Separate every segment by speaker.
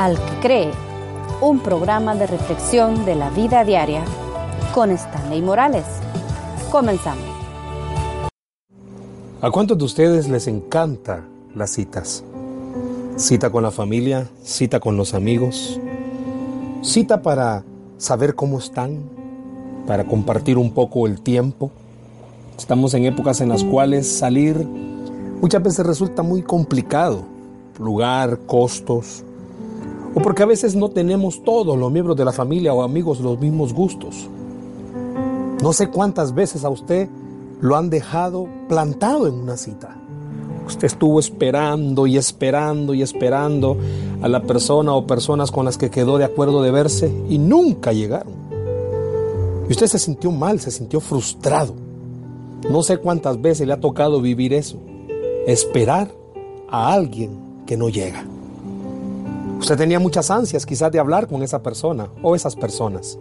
Speaker 1: Al que cree, un programa de reflexión de la vida diaria con Stanley Morales. Comenzamos.
Speaker 2: ¿A cuántos de ustedes les encanta las citas? Cita con la familia, cita con los amigos, cita para saber cómo están, para compartir un poco el tiempo. Estamos en épocas en las cuales salir muchas veces resulta muy complicado. Lugar, costos, o porque a veces no tenemos todos los miembros de la familia o amigos los mismos gustos. No sé cuántas veces a usted lo han dejado plantado en una cita. Usted estuvo esperando y esperando y esperando a la persona o personas con las que quedó de acuerdo de verse y nunca llegaron. Y usted se sintió mal, se sintió frustrado. No sé cuántas veces le ha tocado vivir eso. Esperar a alguien que no llega. Usted tenía muchas ansias quizás de hablar con esa persona o esas personas.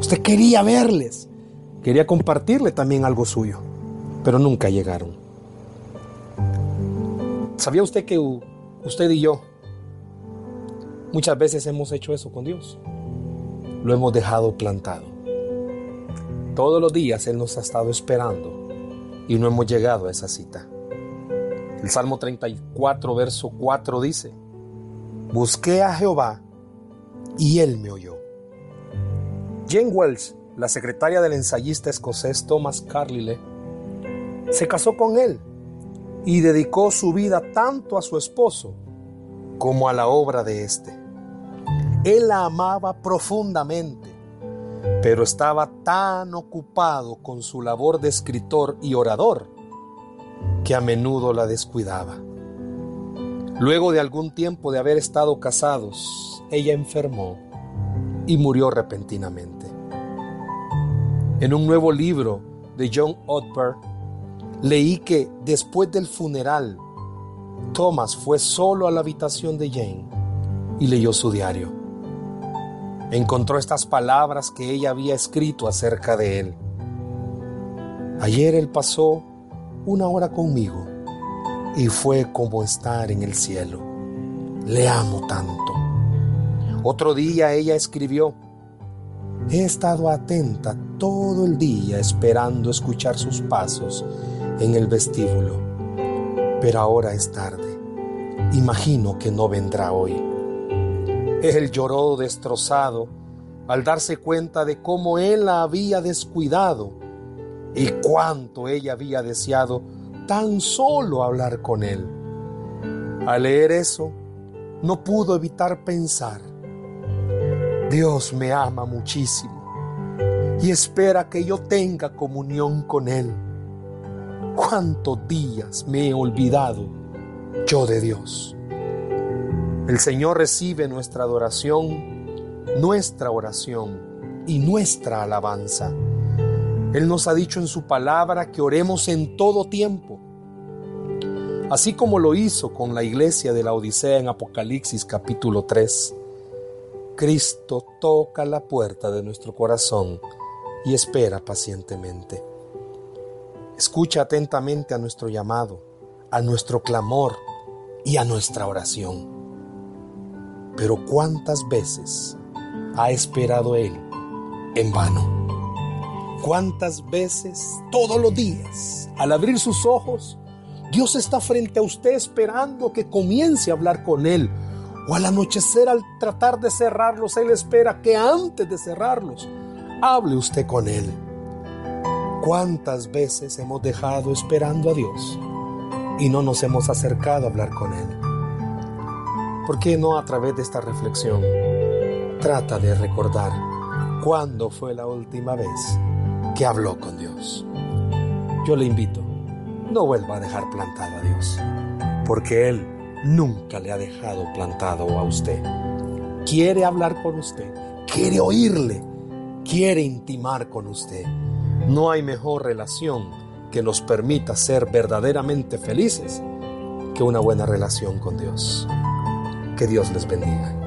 Speaker 2: Usted quería verles, quería compartirle también algo suyo, pero nunca llegaron. ¿Sabía usted que usted y yo muchas veces hemos hecho eso con Dios? Lo hemos dejado plantado. Todos los días Él nos ha estado esperando y no hemos llegado a esa cita. El Salmo 34, verso 4 dice, Busqué a Jehová y Él me oyó. Jane Wells, la secretaria del ensayista escocés Thomas Carlyle, se casó con él y dedicó su vida tanto a su esposo como a la obra de éste. Él la amaba profundamente, pero estaba tan ocupado con su labor de escritor y orador que a menudo la descuidaba. Luego de algún tiempo de haber estado casados, ella enfermó y murió repentinamente. En un nuevo libro de John Otter, leí que después del funeral, Thomas fue solo a la habitación de Jane y leyó su diario. Encontró estas palabras que ella había escrito acerca de él. Ayer él pasó una hora conmigo y fue como estar en el cielo. Le amo tanto. Otro día ella escribió, he estado atenta todo el día esperando escuchar sus pasos en el vestíbulo, pero ahora es tarde. Imagino que no vendrá hoy. Él lloró destrozado al darse cuenta de cómo él la había descuidado y cuánto ella había deseado tan solo hablar con él. Al leer eso, no pudo evitar pensar, Dios me ama muchísimo y espera que yo tenga comunión con Él. ¿Cuántos días me he olvidado yo de Dios? El Señor recibe nuestra adoración, nuestra oración y nuestra alabanza. Él nos ha dicho en su palabra que oremos en todo tiempo. Así como lo hizo con la iglesia de la Odisea en Apocalipsis capítulo 3. Cristo toca la puerta de nuestro corazón y espera pacientemente. Escucha atentamente a nuestro llamado, a nuestro clamor y a nuestra oración. Pero ¿cuántas veces ha esperado Él en vano? ¿Cuántas veces todos los días, al abrir sus ojos, Dios está frente a usted esperando que comience a hablar con Él? O al anochecer, al tratar de cerrarlos, Él espera que antes de cerrarlos, hable usted con Él. ¿Cuántas veces hemos dejado esperando a Dios y no nos hemos acercado a hablar con Él? ¿Por qué no a través de esta reflexión trata de recordar cuándo fue la última vez que habló con Dios? Yo le invito, no vuelva a dejar plantado a Dios, porque Él nunca le ha dejado plantado a usted. Quiere hablar con usted, quiere oírle quiere intimar con usted. No hay mejor relación que nos permita ser verdaderamente felices que una buena relación con Dios. Que Dios les bendiga.